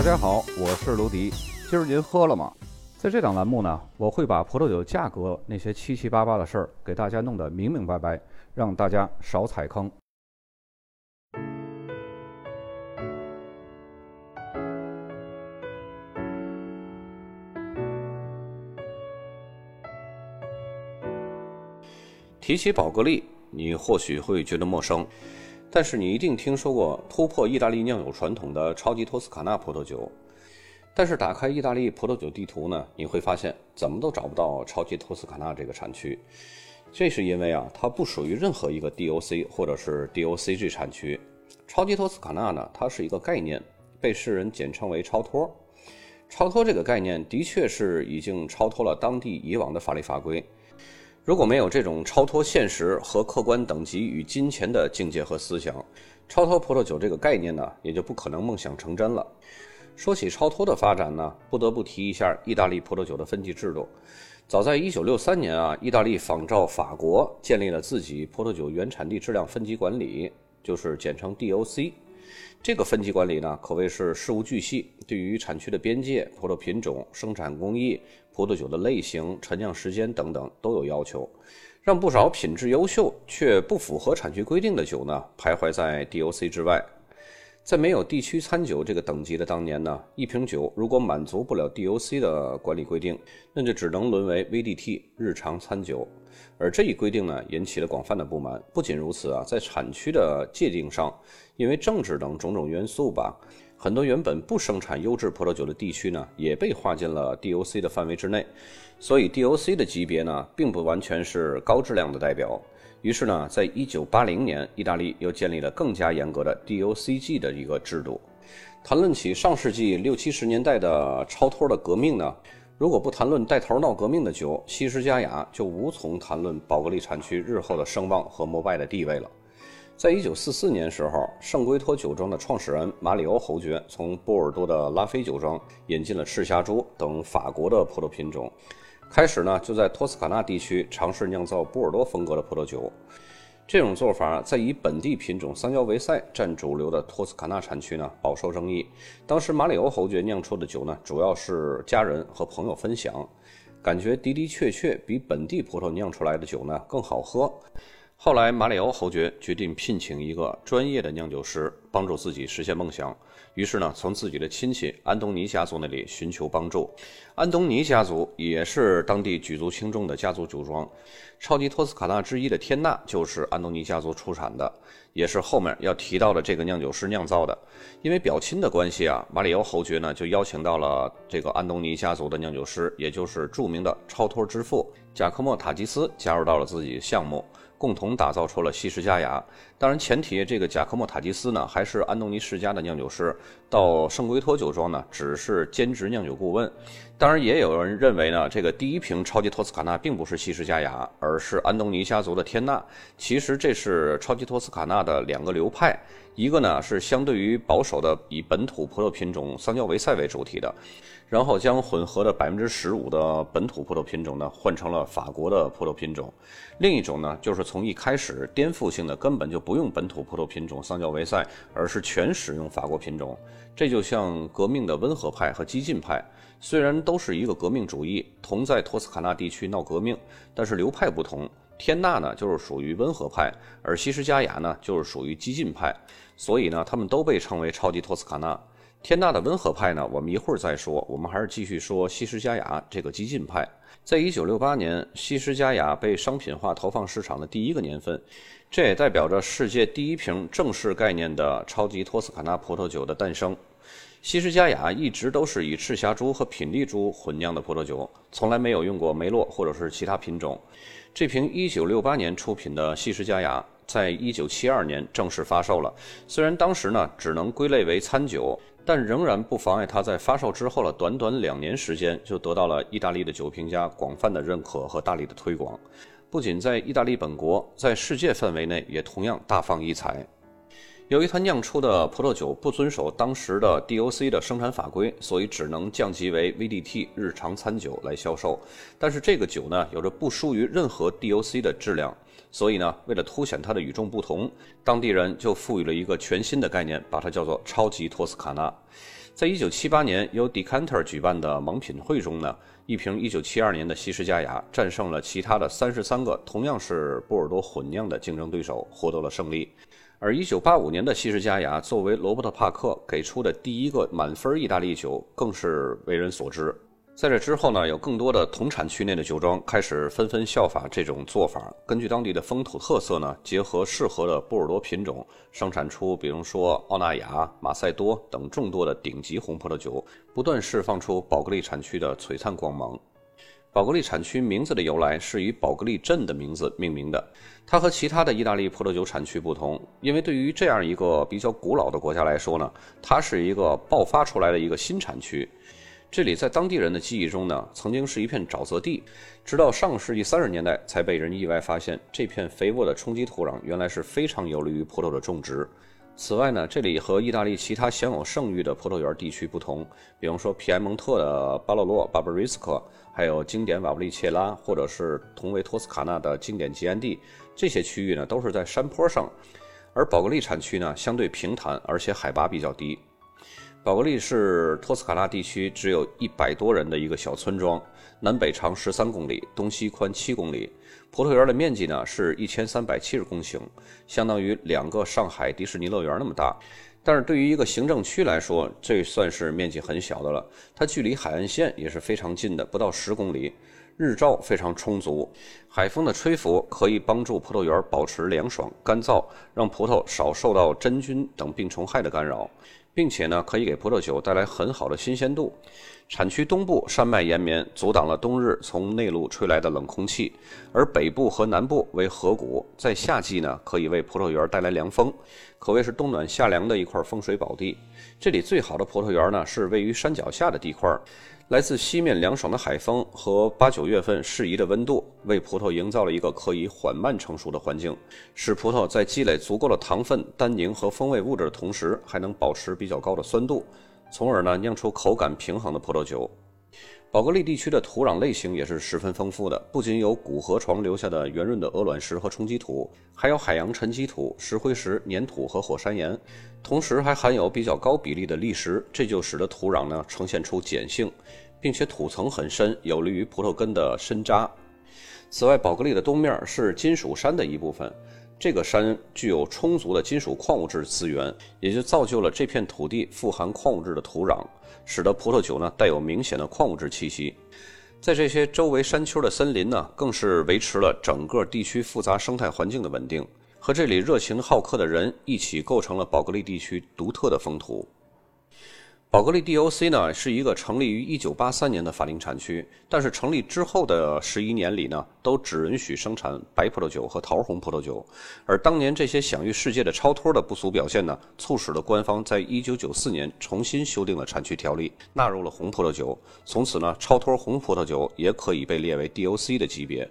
大家好，我是卢迪。今儿您喝了吗？在这档栏目呢，我会把葡萄酒价格那些七七八八的事儿给大家弄得明明白白，让大家少踩坑。提起宝格丽，你或许会觉得陌生，但是你一定听说过突破意大利酿酒传统的超级托斯卡纳葡萄酒。但是打开意大利葡萄酒地图呢，你会发现怎么都找不到超级托斯卡纳这个产区。这是因为啊，它不属于任何一个 DOC 或者是 DOCG 产区。超级托斯卡纳呢，它是一个概念，被世人简称为超托。超脱这个概念的确是已经超脱了当地以往的法律法规。如果没有这种超脱现实和客观等级与金钱的境界和思想，超脱葡萄酒这个概念呢，也就不可能梦想成真了。说起超脱的发展呢，不得不提一下意大利葡萄酒的分级制度。早在1963年啊，意大利仿照法国建立了自己葡萄酒原产地质量分级管理，就是简称 DOC。这个分级管理呢，可谓是事无巨细，对于产区的边界、葡萄品种、生产工艺、葡萄酒的类型、陈酿时间等等都有要求，让不少品质优秀却不符合产区规定的酒呢，徘徊在 DOC 之外。在没有地区餐酒这个等级的当年呢，一瓶酒如果满足不了 DOC 的管理规定，那就只能沦为 VDT 日常餐酒。而这一规定呢，引起了广泛的不满。不仅如此啊，在产区的界定上，因为政治等种种元素吧，很多原本不生产优质葡萄酒的地区呢，也被划进了 DOC 的范围之内。所以 DOC 的级别呢，并不完全是高质量的代表。于是呢，在一九八零年，意大利又建立了更加严格的 DOCG 的一个制度。谈论起上世纪六七十年代的超脱的革命呢，如果不谈论带头闹革命的酒西施佳雅，就无从谈论宝格丽产区日后的声望和膜拜的地位了。在一九四四年时候，圣圭托酒庄的创始人马里欧侯爵从波尔多的拉菲酒庄引进了赤霞珠等法国的葡萄品种。开始呢，就在托斯卡纳地区尝试酿造波尔多风格的葡萄酒。这种做法在以本地品种桑娇维塞占主流的托斯卡纳产区呢，饱受争议。当时马里欧侯爵酿出的酒呢，主要是家人和朋友分享，感觉的的确确比本地葡萄酿出来的酒呢更好喝。后来，马里欧侯爵决定聘请一个专业的酿酒师，帮助自己实现梦想。于是呢，从自己的亲戚安东尼家族那里寻求帮助。安东尼家族也是当地举足轻重的家族酒庄，超级托斯卡纳之一的天纳就是安东尼家族出产的，也是后面要提到的这个酿酒师酿造的。因为表亲的关系啊，马里欧侯爵呢就邀请到了这个安东尼家族的酿酒师，也就是著名的超脱之父贾科莫塔吉斯加入到了自己项目。共同打造出了西施佳雅。当然，前提这个贾科莫塔吉斯呢，还是安东尼世家的酿酒师，到圣圭托酒庄呢，只是兼职酿酒顾问。当然，也有人认为呢，这个第一瓶超级托斯卡纳并不是西施佳雅，而是安东尼家族的天纳。其实这是超级托斯卡纳的两个流派，一个呢是相对于保守的，以本土葡萄品种桑娇维塞为主体的。然后将混合的百分之十五的本土葡萄品种呢换成了法国的葡萄品种，另一种呢就是从一开始颠覆性的根本就不用本土葡萄品种桑娇维塞，而是全使用法国品种。这就像革命的温和派和激进派，虽然都是一个革命主义，同在托斯卡纳地区闹革命，但是流派不同。天纳呢就是属于温和派，而西施佳雅呢就是属于激进派，所以呢他们都被称为超级托斯卡纳。天大的温和派呢，我们一会儿再说。我们还是继续说西施佳雅这个激进派。在一九六八年，西施佳雅被商品化投放市场的第一个年份，这也代表着世界第一瓶正式概念的超级托斯卡纳葡萄酒的诞生。西施佳雅一直都是以赤霞珠和品丽珠混酿的葡萄酒，从来没有用过梅洛或者是其他品种。这瓶一九六八年出品的西施佳雅，在一九七二年正式发售了。虽然当时呢，只能归类为餐酒。但仍然不妨碍它在发售之后的短短两年时间，就得到了意大利的酒评家广泛的认可和大力的推广。不仅在意大利本国，在世界范围内也同样大放异彩。由于它酿出的葡萄酒不遵守当时的 DOC 的生产法规，所以只能降级为 VDT 日常餐酒来销售。但是这个酒呢，有着不输于任何 DOC 的质量。所以呢，为了凸显它的与众不同，当地人就赋予了一个全新的概念，把它叫做超级托斯卡纳。在一九七八年由 Decanter 举办的盲品会中呢，一瓶一九七二年的西施佳雅战胜了其他的三十三个同样是波尔多混酿的竞争对手，获得了胜利。而一九八五年的西施佳雅作为罗伯特·帕克给出的第一个满分意大利酒，更是为人所知。在这之后呢，有更多的同产区内的酒庄开始纷纷效法这种做法，根据当地的风土特色呢，结合适合的波尔多品种，生产出比如说奥纳雅、马赛多等众多的顶级红葡萄酒，不断释放出宝格丽产区的璀璨光芒。宝格丽产区名字的由来是以宝格丽镇的名字命名的，它和其他的意大利葡萄酒产区不同，因为对于这样一个比较古老的国家来说呢，它是一个爆发出来的一个新产区。这里在当地人的记忆中呢，曾经是一片沼泽地，直到上世纪三十年代才被人意外发现，这片肥沃的冲积土壤原来是非常有利于葡萄的种植。此外呢，这里和意大利其他享有盛誉的葡萄园地区不同，比方说皮埃蒙特的巴洛洛、巴布里斯科，还有经典瓦布利切拉，或者是同为托斯卡纳的经典吉安蒂，这些区域呢都是在山坡上，而宝格丽产区呢相对平坦，而且海拔比较低。宝格丽是托斯卡纳地区只有一百多人的一个小村庄，南北长十三公里，东西宽七公里。葡萄园的面积呢是一千三百七十公顷，相当于两个上海迪士尼乐园那么大。但是对于一个行政区来说，这算是面积很小的了。它距离海岸线也是非常近的，不到十公里。日照非常充足，海风的吹拂可以帮助葡萄园保持凉爽干燥，让葡萄少受到真菌等病虫害的干扰。并且呢，可以给葡萄酒带来很好的新鲜度。产区东部山脉延绵，阻挡了冬日从内陆吹来的冷空气；而北部和南部为河谷，在夏季呢，可以为葡萄园带来凉风，可谓是冬暖夏凉的一块风水宝地。这里最好的葡萄园呢，是位于山脚下的地块。来自西面凉爽的海风和八九月份适宜的温度，为葡萄营造了一个可以缓慢成熟的环境，使葡萄在积累足够的糖分、单宁和风味物质的同时，还能保持比较高的酸度，从而呢酿出口感平衡的葡萄酒。宝格丽地区的土壤类型也是十分丰富的，不仅有古河床留下的圆润的鹅卵石和冲积土，还有海洋沉积土、石灰石、粘土和火山岩，同时还含有比较高比例的砾石，这就使得土壤呢呈现出碱性，并且土层很深，有利于葡萄根的深扎。此外，宝格丽的东面是金属山的一部分。这个山具有充足的金属矿物质资源，也就造就了这片土地富含矿物质的土壤，使得葡萄酒呢带有明显的矿物质气息。在这些周围山丘的森林呢，更是维持了整个地区复杂生态环境的稳定，和这里热情好客的人一起构成了宝格丽地区独特的风土。宝格丽 DOC 呢是一个成立于1983年的法定产区，但是成立之后的十一年里呢，都只允许生产白葡萄酒和桃红葡萄酒。而当年这些享誉世界的超脱的不俗表现呢，促使了官方在1994年重新修订了产区条例，纳入了红葡萄酒。从此呢，超脱红葡萄酒也可以被列为 DOC 的级别。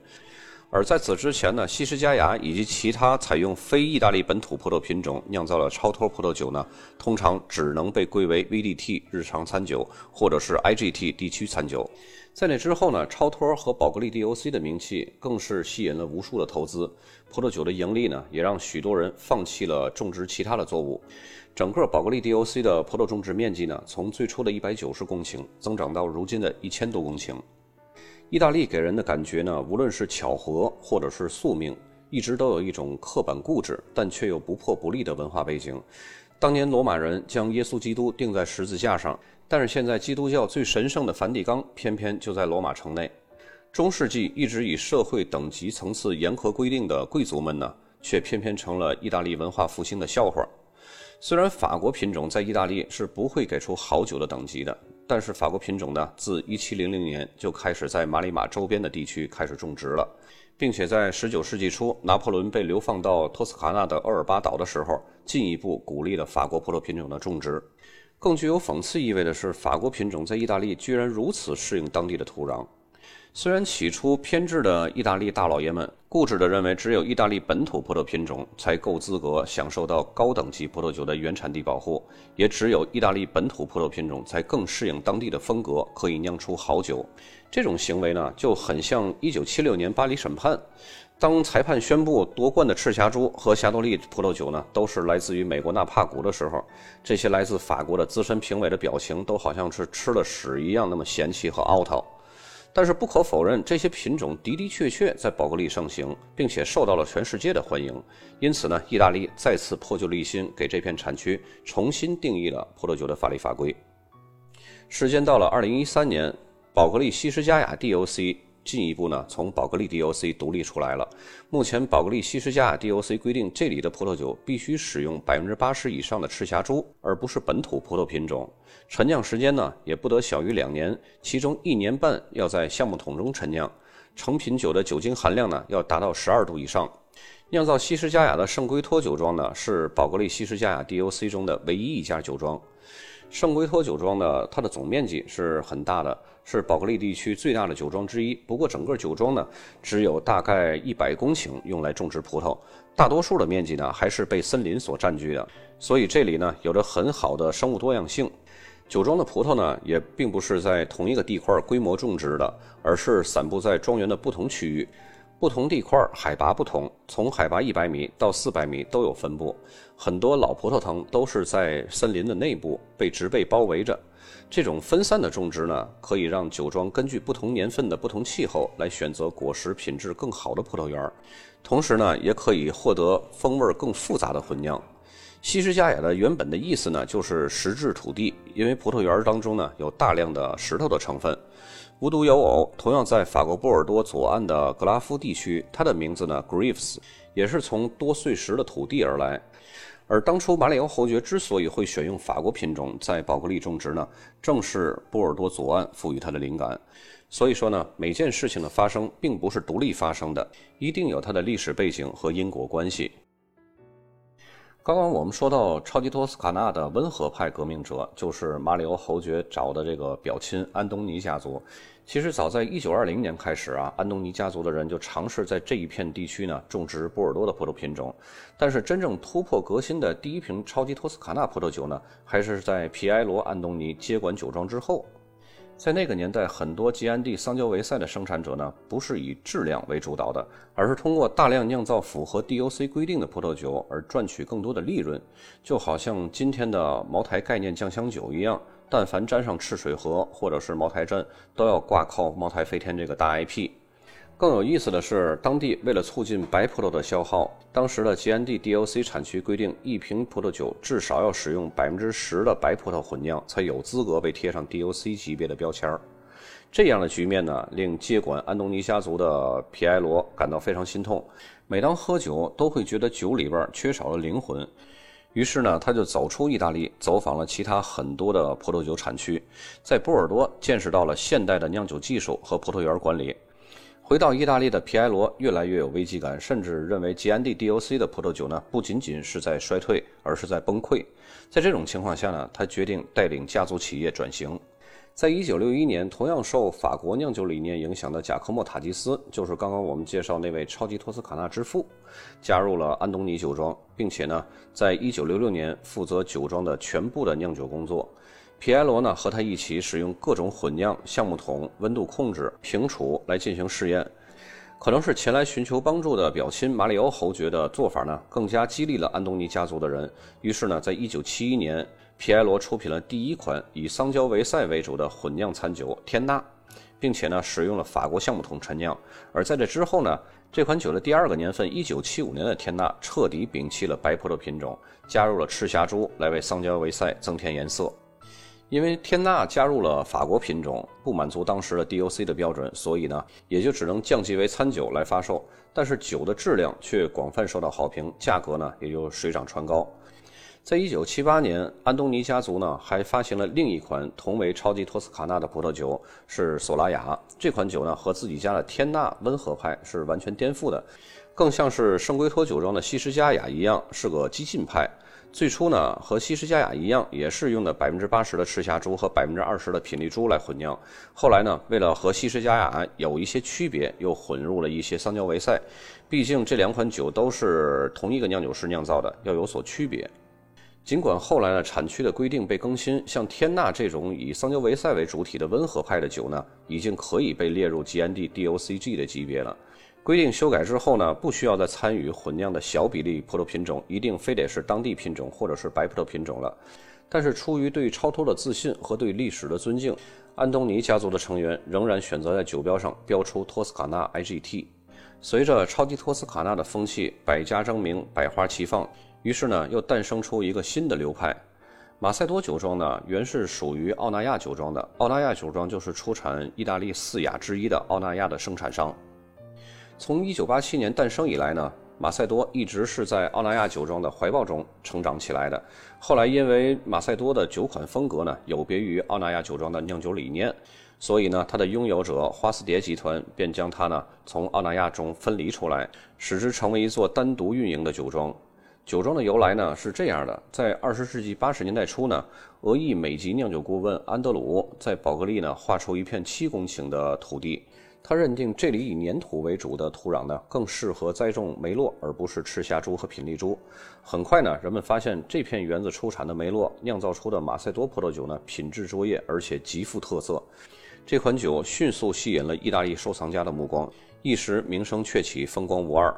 而在此之前呢，西施佳雅以及其他采用非意大利本土葡萄品种酿造的超脱葡萄酒呢，通常只能被归为 VDT 日常餐酒或者是 IGT 地区餐酒。在那之后呢，超脱和宝格丽 DOC 的名气更是吸引了无数的投资。葡萄酒的盈利呢，也让许多人放弃了种植其他的作物。整个宝格丽 DOC 的葡萄种植面积呢，从最初的一百九十公顷增长到如今的一千多公顷。意大利给人的感觉呢，无论是巧合或者是宿命，一直都有一种刻板固执，但却又不破不立的文化背景。当年罗马人将耶稣基督钉在十字架上，但是现在基督教最神圣的梵蒂冈偏偏就在罗马城内。中世纪一直以社会等级层次严格规定的贵族们呢，却偏偏成了意大利文化复兴的笑话。虽然法国品种在意大利是不会给出好酒的等级的。但是法国品种呢，自1700年就开始在马里马周边的地区开始种植了，并且在19世纪初，拿破仑被流放到托斯卡纳的厄尔巴岛的时候，进一步鼓励了法国葡萄品种的种植。更具有讽刺意味的是，法国品种在意大利居然如此适应当地的土壤。虽然起初偏执的意大利大老爷们固执地认为，只有意大利本土葡萄品种才够资格享受到高等级葡萄酒的原产地保护，也只有意大利本土葡萄品种才更适应当地的风格，可以酿出好酒。这种行为呢，就很像1976年巴黎审判。当裁判宣布夺冠的赤霞珠和霞多丽葡萄酒呢，都是来自于美国纳帕谷的时候，这些来自法国的资深评委的表情都好像是吃了屎一样，那么嫌弃和凹槽。但是不可否认，这些品种的的确确在宝格丽盛行，并且受到了全世界的欢迎。因此呢，意大利再次破旧立新，给这片产区重新定义了葡萄酒的法律法规。时间到了二零一三年，宝格丽西施加雅 DOC。进一步呢，从宝格丽 DOC 独立出来了。目前，宝格丽西施佳雅 DOC 规定，这里的葡萄酒必须使用百分之八十以上的赤霞珠，而不是本土葡萄品种。陈酿时间呢，也不得小于两年，其中一年半要在橡木桶中陈酿。成品酒的酒精含量呢，要达到十二度以上。酿造西施佳雅的圣圭托酒庄呢，是宝格丽西施佳雅 DOC 中的唯一一家酒庄。圣圭托酒庄呢，它的总面积是很大的，是宝格丽地区最大的酒庄之一。不过，整个酒庄呢，只有大概一百公顷用来种植葡萄，大多数的面积呢，还是被森林所占据的。所以这里呢，有着很好的生物多样性。酒庄的葡萄呢，也并不是在同一个地块规模种植的，而是散布在庄园的不同区域。不同地块海拔不同，从海拔一百米到四百米都有分布。很多老葡萄藤都是在森林的内部被植被包围着。这种分散的种植呢，可以让酒庄根据不同年份的不同气候来选择果实品质更好的葡萄园，同时呢，也可以获得风味更复杂的混酿。西施佳雅的原本的意思呢，就是石质土地，因为葡萄园当中呢有大量的石头的成分。无独有偶，同样在法国波尔多左岸的格拉夫地区，它的名字呢，Greaves，也是从多碎石的土地而来。而当初马里奥侯爵之所以会选用法国品种在宝格丽种植呢，正是波尔多左岸赋予它的灵感。所以说呢，每件事情的发生并不是独立发生的，一定有它的历史背景和因果关系。刚刚我们说到超级托斯卡纳的温和派革命者，就是马里奥侯爵找的这个表亲安东尼家族。其实早在1920年开始啊，安东尼家族的人就尝试在这一片地区呢种植波尔多的葡萄品种。但是真正突破革新的第一瓶超级托斯卡纳葡萄酒呢，还是在皮埃罗·安东尼接管酒庄之后。在那个年代，很多吉安地桑娇维塞的生产者呢，不是以质量为主导的，而是通过大量酿造符合 DOC 规定的葡萄酒而赚取更多的利润。就好像今天的茅台概念酱香酒一样，但凡沾上赤水河或者是茅台镇，都要挂靠茅台飞天这个大 IP。更有意思的是，当地为了促进白葡萄的消耗，当时的吉安地 DOC 产区规定，一瓶葡萄酒至少要使用百分之十的白葡萄混酿，才有资格被贴上 DOC 级别的标签儿。这样的局面呢，令接管安东尼家族的皮埃罗感到非常心痛。每当喝酒，都会觉得酒里边缺少了灵魂。于是呢，他就走出意大利，走访了其他很多的葡萄酒产区，在波尔多见识到了现代的酿酒技术和葡萄园管理。回到意大利的皮埃罗越来越有危机感，甚至认为吉安蒂 DOC 的葡萄酒呢不仅仅是在衰退，而是在崩溃。在这种情况下呢，他决定带领家族企业转型。在一九六一年，同样受法国酿酒理念影响的贾科莫塔吉斯，就是刚刚我们介绍那位超级托斯卡纳之父，加入了安东尼酒庄，并且呢，在一九六六年负责酒庄的全部的酿酒工作。皮埃罗呢和他一起使用各种混酿、橡木桶、温度控制、平储来进行试验。可能是前来寻求帮助的表亲马里奥侯爵的做法呢，更加激励了安东尼家族的人。于是呢，在一九七一年，皮埃罗出品了第一款以桑娇维塞为主的混酿餐酒天纳，并且呢，使用了法国橡木桶陈酿。而在这之后呢，这款酒的第二个年份，一九七五年的天纳彻底摒弃了白葡萄品种，加入了赤霞珠来为桑娇维塞增添颜色。因为天纳加入了法国品种，不满足当时的 DOC 的标准，所以呢，也就只能降级为餐酒来发售。但是酒的质量却广泛受到好评，价格呢也就水涨船高。在一九七八年，安东尼家族呢还发行了另一款同为超级托斯卡纳的葡萄酒，是索拉雅。这款酒呢和自己家的天纳温和派是完全颠覆的，更像是圣圭托酒庄的西施佳雅一样，是个激进派。最初呢，和西施佳雅一样，也是用的百分之八十的赤霞珠和百分之二十的品丽珠来混酿。后来呢，为了和西施佳雅有一些区别，又混入了一些桑娇维塞。毕竟这两款酒都是同一个酿酒师酿造的，要有所区别。尽管后来呢，产区的规定被更新，像天纳这种以桑娇维塞为主体的温和派的酒呢，已经可以被列入 GND DOCG 的级别了。规定修改之后呢，不需要再参与混酿的小比例葡萄品种，一定非得是当地品种或者是白葡萄品种了。但是出于对超脱的自信和对历史的尊敬，安东尼家族的成员仍然选择在酒标上标出托斯卡纳 IGT。随着超级托斯卡纳的风气百家争鸣、百花齐放，于是呢，又诞生出一个新的流派。马赛多酒庄呢，原是属于奥纳亚酒庄的，奥纳亚酒庄就是出产意大利四雅之一的奥纳亚的生产商。从1987年诞生以来呢，马赛多一直是在奥纳亚酒庄的怀抱中成长起来的。后来因为马赛多的酒款风格呢，有别于奥纳亚酒庄的酿酒理念，所以呢，它的拥有者花斯蝶集团便将它呢从奥纳亚中分离出来，使之成为一座单独运营的酒庄。酒庄的由来呢是这样的：在二十世纪八十年代初呢，俄裔美籍酿酒顾问安德鲁在宝格丽呢划出一片七公顷的土地。他认定这里以粘土为主的土壤呢，更适合栽种梅洛，而不是赤霞珠和品丽珠。很快呢，人们发现这片园子出产的梅洛酿造出的马赛多葡萄酒呢，品质卓越，而且极富特色。这款酒迅速吸引了意大利收藏家的目光，一时名声鹊起，风光无二。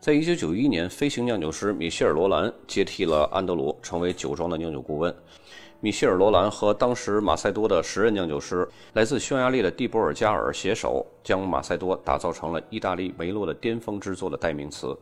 在一九九一年，飞行酿酒师米歇尔·罗兰接替了安德鲁，成为酒庄的酿酒顾问。米歇尔·罗兰和当时马赛多的时任酿酒师，来自匈牙利的蒂博尔加尔携手，将马赛多打造成了意大利梅洛的巅峰之作的代名词。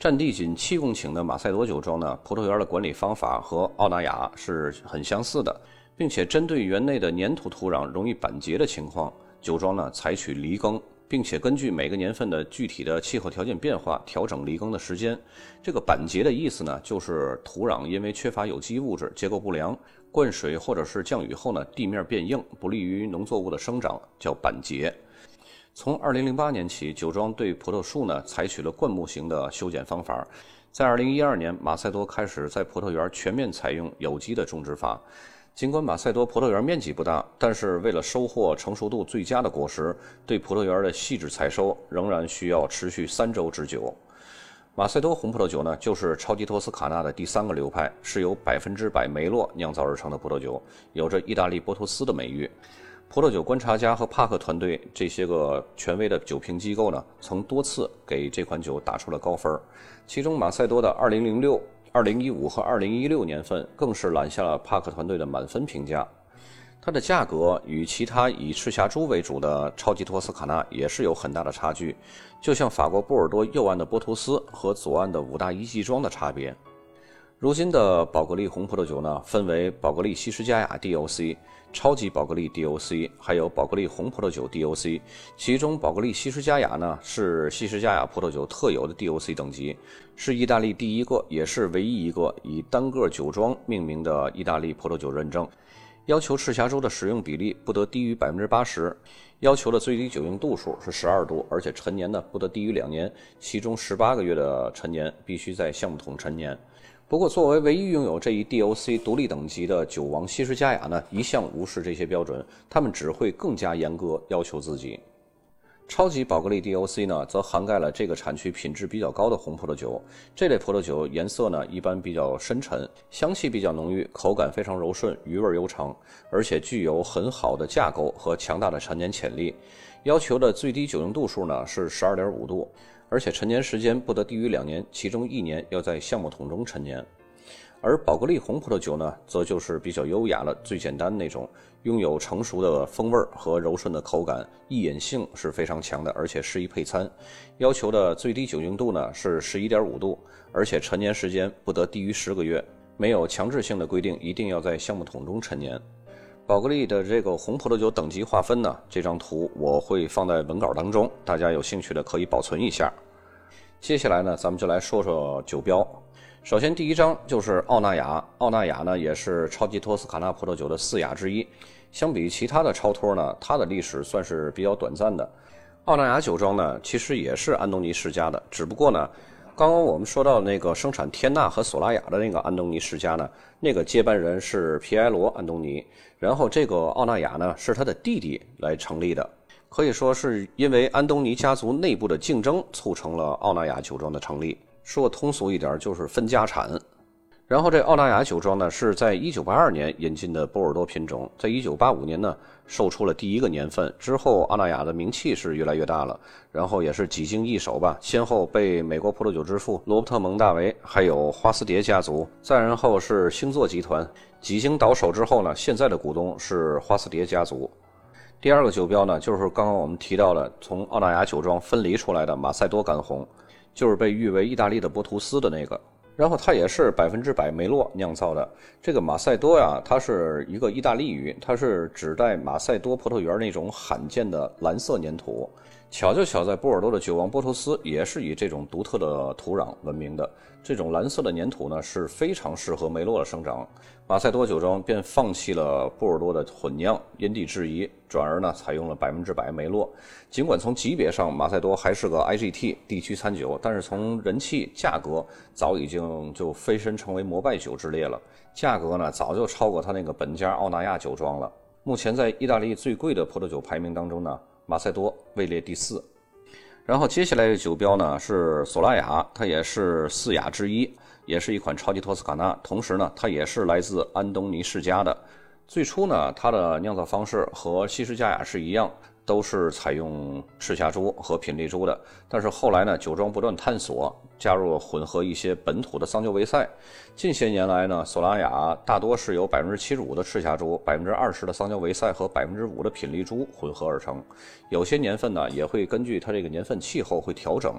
占地仅七公顷的马赛多酒庄呢，葡萄园的管理方法和奥纳雅是很相似的，并且针对园内的粘土土壤容易板结的情况，酒庄呢采取犁耕。并且根据每个年份的具体的气候条件变化调整离耕的时间。这个板结的意思呢，就是土壤因为缺乏有机物质，结构不良，灌水或者是降雨后呢，地面变硬，不利于农作物的生长，叫板结。从2008年起，酒庄对葡萄树呢采取了灌木型的修剪方法。在2012年，马赛多开始在葡萄园全面采用有机的种植法。尽管马赛多葡萄园面积不大，但是为了收获成熟度最佳的果实，对葡萄园的细致采收仍然需要持续三周之久。马赛多红葡萄酒呢，就是超级托斯卡纳的第三个流派，是由百分之百梅洛酿造而成的葡萄酒，有着意大利波托斯的美誉。葡萄酒观察家和帕克团队这些个权威的酒评机构呢，曾多次给这款酒打出了高分，其中马赛多的2006。二零一五和二零一六年份更是揽下了帕克团队的满分评价。它的价格与其他以赤霞珠为主的超级托斯卡纳也是有很大的差距，就像法国波尔多右岸的波图斯和左岸的五大一级庄的差别。如今的宝格丽红葡萄酒呢，分为宝格丽西施加雅 DOC、超级宝格丽 DOC，还有宝格丽红葡萄酒 DOC。其中，宝格丽西施佳雅呢是西施佳雅葡萄酒特有的 DOC 等级，是意大利第一个也是唯一一个以单个酒庄命名的意大利葡萄酒认证。要求赤霞珠的使用比例不得低于百分之八十，要求的最低酒精度数是十二度，而且陈年呢不得低于两年，其中十八个月的陈年必须在橡木桶陈年。不过，作为唯一拥有这一 DOC 独立等级的酒王西施佳雅呢，一向无视这些标准，他们只会更加严格要求自己。超级宝格丽 DOC 呢，则涵盖了这个产区品质比较高的红葡萄酒。这类葡萄酒颜色呢，一般比较深沉，香气比较浓郁，口感非常柔顺，余味悠长，而且具有很好的架构和强大的陈年潜力。要求的最低酒精度数呢是十二点五度。而且陈年时间不得低于两年，其中一年要在橡木桶中陈年。而宝格丽红葡萄酒呢，则就是比较优雅了，最简单那种，拥有成熟的风味和柔顺的口感，易饮性是非常强的，而且适宜配餐。要求的最低酒精度呢是十一点五度，而且陈年时间不得低于十个月，没有强制性的规定，一定要在橡木桶中陈年。宝格丽的这个红葡萄酒等级划分呢，这张图我会放在文稿当中，大家有兴趣的可以保存一下。接下来呢，咱们就来说说酒标。首先，第一张就是奥纳雅。奥纳雅呢，也是超级托斯卡纳葡萄酒的四雅之一。相比其他的超托呢，它的历史算是比较短暂的。奥纳雅酒庄呢，其实也是安东尼世家的，只不过呢。刚刚我们说到那个生产天纳和索拉雅的那个安东尼世家呢，那个接班人是皮埃罗·安东尼，然后这个奥纳雅呢是他的弟弟来成立的，可以说是因为安东尼家族内部的竞争促成了奥纳雅酒庄的成立。说通俗一点就是分家产。然后这澳大雅酒庄呢，是在一九八二年引进的波尔多品种，在一九八五年呢售出了第一个年份。之后，澳大雅的名气是越来越大了，然后也是几经易手吧，先后被美国葡萄酒之父罗伯特蒙大维，还有花斯蝶家族，再然后是星座集团，几经倒手之后呢，现在的股东是花斯蝶家族。第二个酒标呢，就是刚刚我们提到的从澳大雅酒庄分离出来的马赛多干红，就是被誉为意大利的波图斯的那个。然后它也是百分之百梅洛酿造的。这个马赛多呀，它是一个意大利语，它是指代马赛多葡萄园那种罕见的蓝色粘土。巧就巧在波尔多的酒王波托斯也是以这种独特的土壤闻名的。这种蓝色的粘土呢，是非常适合梅洛的生长。马赛多酒庄便放弃了波尔多的混酿，因地制宜，转而呢采用了百分之百梅洛。尽管从级别上马赛多还是个 IGT 地区餐酒，但是从人气、价格早已经就飞升成为摩拜酒之列了。价格呢早就超过它那个本家奥纳亚酒庄了。目前在意大利最贵的葡萄酒排名当中呢，马赛多位列第四。然后接下来的酒标呢是索拉雅，它也是四雅之一。也是一款超级托斯卡纳，同时呢，它也是来自安东尼世家的。最初呢，它的酿造方式和西施佳雅是一样。都是采用赤霞珠和品丽珠的，但是后来呢，酒庄不断探索，加入了混合一些本土的桑娇维塞。近些年来呢，索拉雅大多是由百分之七十五的赤霞珠、百分之二十的桑娇维塞和百分之五的品丽珠混合而成。有些年份呢，也会根据它这个年份气候会调整。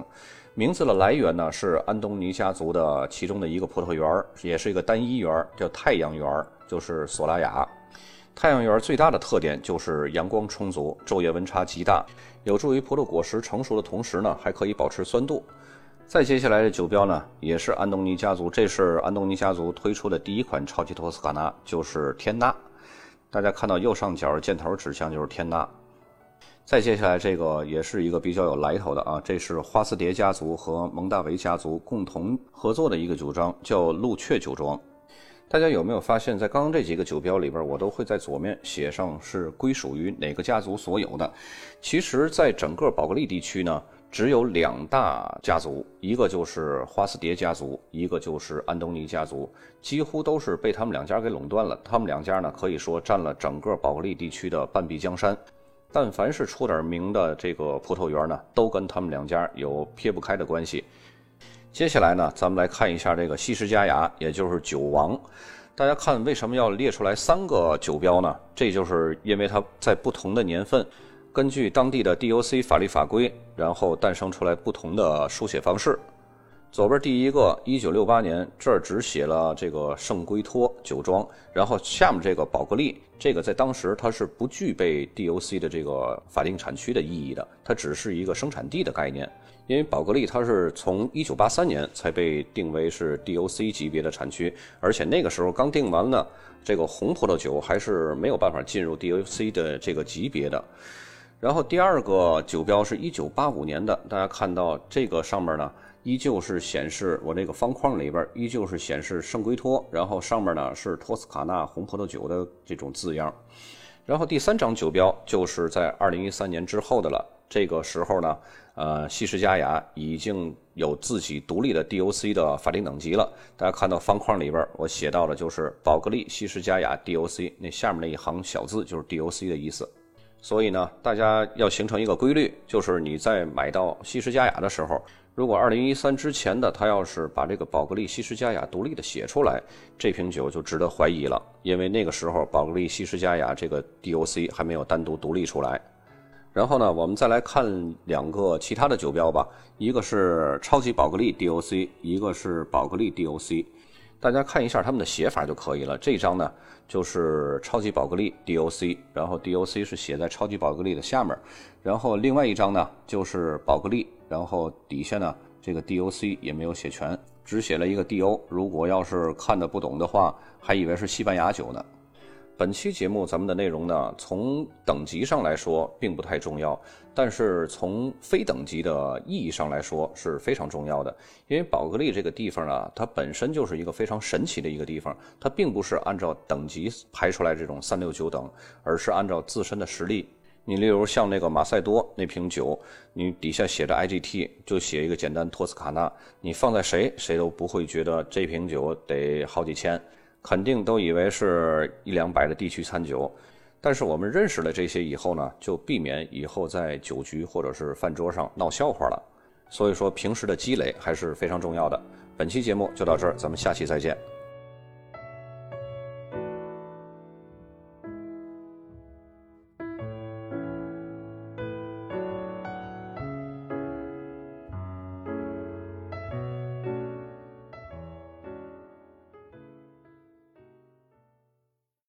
名字的来源呢，是安东尼家族的其中的一个葡萄园，也是一个单一园，叫太阳园，就是索拉雅。太阳园最大的特点就是阳光充足，昼夜温差极大，有助于葡萄果实成熟的同时呢，还可以保持酸度。再接下来的酒标呢，也是安东尼家族，这是安东尼家族推出的第一款超级托斯卡纳，就是天纳。大家看到右上角箭头指向就是天纳。再接下来这个也是一个比较有来头的啊，这是花斯蝶家族和蒙大维家族共同合作的一个酒庄，叫鹿雀酒庄。大家有没有发现，在刚刚这几个酒标里边，我都会在左面写上是归属于哪个家族所有的？其实，在整个宝格丽地区呢，只有两大家族，一个就是花斯蝶家族，一个就是安东尼家族，几乎都是被他们两家给垄断了。他们两家呢，可以说占了整个宝格丽地区的半壁江山。但凡是出点名的这个葡萄园呢，都跟他们两家有撇不开的关系。接下来呢，咱们来看一下这个西施佳雅，也就是酒王。大家看，为什么要列出来三个酒标呢？这就是因为它在不同的年份，根据当地的 DOC 法律法规，然后诞生出来不同的书写方式。左边第一个，一九六八年，这儿只写了这个圣圭托酒庄，然后下面这个宝格丽，这个在当时它是不具备 DOC 的这个法定产区的意义的，它只是一个生产地的概念。因为宝格丽它是从一九八三年才被定为是 DOC 级别的产区，而且那个时候刚定完呢，这个红葡萄酒还是没有办法进入 DOC 的这个级别的。然后第二个酒标是一九八五年的，大家看到这个上面呢，依旧是显示我这个方框里边依旧是显示圣圭托，然后上面呢是托斯卡纳红葡萄酒的这种字样。然后第三张酒标就是在二零一三年之后的了。这个时候呢，呃，西施佳雅已经有自己独立的 DOC 的法定等级了。大家看到方框里边，我写到的就是宝格丽西施佳雅 DOC，那下面那一行小字就是 DOC 的意思。所以呢，大家要形成一个规律，就是你在买到西施佳雅的时候，如果2013之前的他要是把这个宝格丽西施佳雅独立的写出来，这瓶酒就值得怀疑了，因为那个时候宝格丽西施佳雅这个 DOC 还没有单独独立出来。然后呢，我们再来看两个其他的酒标吧，一个是超级宝格丽 DOC，一个是宝格丽 DOC，大家看一下他们的写法就可以了。这张呢就是超级宝格丽 DOC，然后 DOC 是写在超级宝格丽的下面，然后另外一张呢就是宝格丽，然后底下呢这个 DOC 也没有写全，只写了一个 DO。如果要是看的不懂的话，还以为是西班牙酒呢。本期节目咱们的内容呢，从等级上来说并不太重要，但是从非等级的意义上来说是非常重要的。因为宝格丽这个地方呢，它本身就是一个非常神奇的一个地方，它并不是按照等级排出来这种三六九等，而是按照自身的实力。你例如像那个马赛多那瓶酒，你底下写着 IGT，就写一个简单托斯卡纳，你放在谁谁都不会觉得这瓶酒得好几千，肯定都以为是一两百的地区餐酒。但是我们认识了这些以后呢，就避免以后在酒局或者是饭桌上闹笑话了。所以说，平时的积累还是非常重要的。本期节目就到这儿，咱们下期再见。